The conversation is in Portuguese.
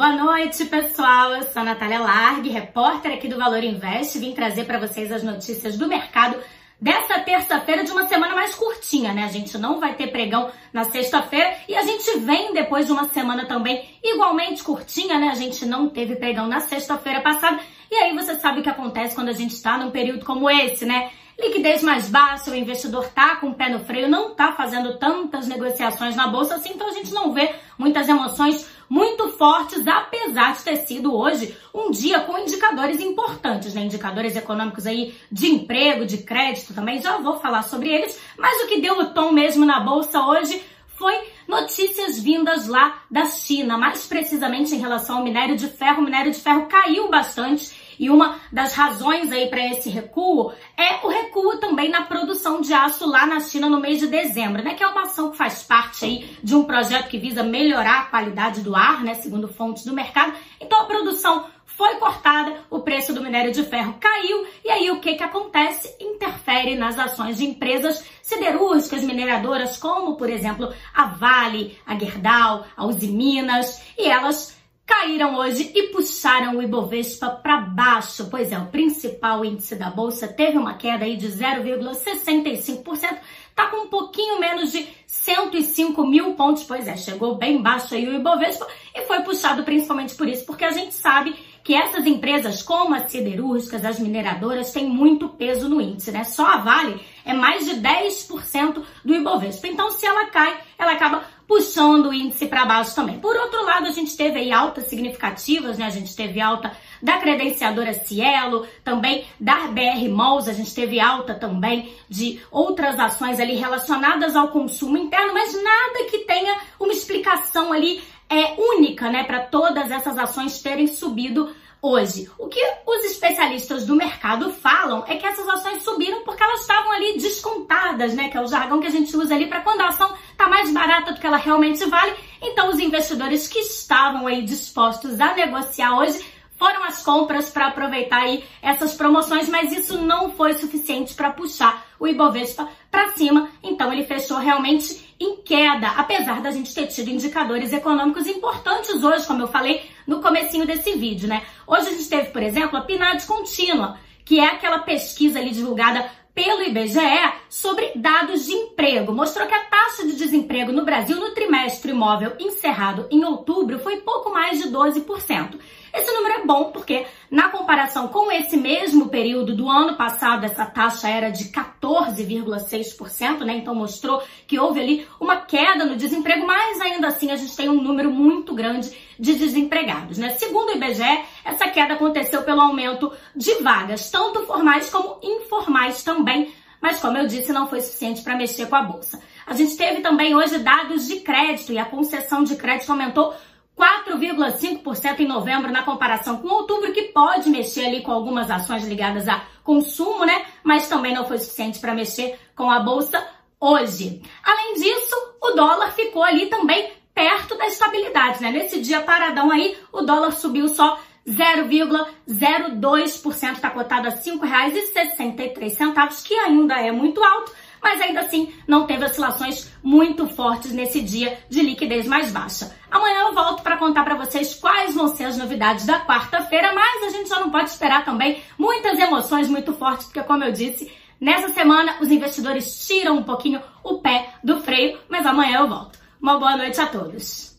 Boa noite, pessoal. Eu sou a Natália Largue, repórter aqui do Valor Invest. Vim trazer para vocês as notícias do mercado dessa terça-feira de uma semana mais curtinha, né? A gente não vai ter pregão na sexta-feira e a gente vem depois de uma semana também igualmente curtinha, né? A gente não teve pregão na sexta-feira passada. E aí você sabe o que acontece quando a gente está num período como esse, né? Liquidez mais baixa, o investidor tá com o pé no freio, não tá fazendo tantas negociações na bolsa assim, então a gente não vê muitas emoções muito fortes, apesar de ter sido hoje um dia com indicadores importantes, né? Indicadores econômicos aí de emprego, de crédito também, já vou falar sobre eles, mas o que deu o tom mesmo na bolsa hoje foi notícias vindas lá da China, mais precisamente em relação ao minério de ferro. O minério de ferro caiu bastante e uma das razões aí para esse recuo é o recuo também na produção de aço lá na China no mês de dezembro, né? Que é uma ação que faz parte aí de um projeto que visa melhorar a qualidade do ar, né? Segundo fontes do mercado. Então a produção foi cortada, o preço do minério de ferro caiu, e aí o que que acontece? Interfere nas ações de empresas siderúrgicas mineradoras, como por exemplo a Vale, a Gerdau, a Uzi Minas, e elas caíram hoje e puxaram o Ibovespa para baixo. Pois é, o principal índice da bolsa teve uma queda aí de 0,65%, tá com um pouquinho menos de 105 mil pontos. Pois é, chegou bem baixo aí o Ibovespa e foi puxado principalmente por isso, porque a gente sabe que essas empresas, como as siderúrgicas, as mineradoras, têm muito peso no índice, né? Só a Vale é mais de 10% do Ibovespa. Então, se ela cai, ela acaba puxando o índice para baixo também. Por outro lado, a gente teve aí altas significativas, né? A gente teve alta da credenciadora Cielo, também da BR Malls, a gente teve alta também de outras ações ali relacionadas ao consumo interno, mas nada que tenha uma explicação ali é única, né, para todas essas ações terem subido hoje. O que os especialistas do mercado falam é que essas ações subiram porque elas estavam ali descontadas, né? Que é o jargão que a gente usa ali para quando a ação está mais barata do que ela realmente vale. Então, os investidores que estavam aí dispostos a negociar hoje foram as compras para aproveitar aí essas promoções, mas isso não foi suficiente para puxar o Ibovespa para cima. Então, ele fechou realmente em queda, apesar da gente ter tido indicadores econômicos importantes hoje, como eu falei no comecinho desse vídeo, né? Hoje a gente teve, por exemplo, a PNAD contínua, que é aquela pesquisa ali divulgada pelo IBGE sobre dados de emprego. Mostrou que a taxa de desemprego no Brasil no trimestre imóvel encerrado em outubro foi pouco mais de 12%. Esse número é bom porque, na comparação com esse mesmo período do ano passado, essa taxa era de 14,6%, né? Então mostrou que houve ali uma queda no desemprego, mas ainda assim a gente tem um número muito grande de desempregados, né? Segundo o IBGE, essa queda aconteceu pelo aumento de vagas, tanto formais como informais também, mas como eu disse, não foi suficiente para mexer com a bolsa. A gente teve também hoje dados de crédito e a concessão de crédito aumentou 4,5% em novembro na comparação com outubro, que pode mexer ali com algumas ações ligadas a consumo, né? Mas também não foi suficiente para mexer com a bolsa hoje. Além disso, o dólar ficou ali também perto da estabilidade, né? Nesse dia paradão aí, o dólar subiu só 0,02%, está cotado a R$ 5,63, que ainda é muito alto, mas ainda assim não teve oscilações muito fortes nesse dia de liquidez mais baixa. Amanhã eu volto para contar para vocês quais vão ser as novidades da quarta-feira, mas a gente já não pode esperar também muitas emoções muito fortes, porque como eu disse, nessa semana os investidores tiram um pouquinho o pé do freio, mas amanhã eu volto. Uma boa noite a todos.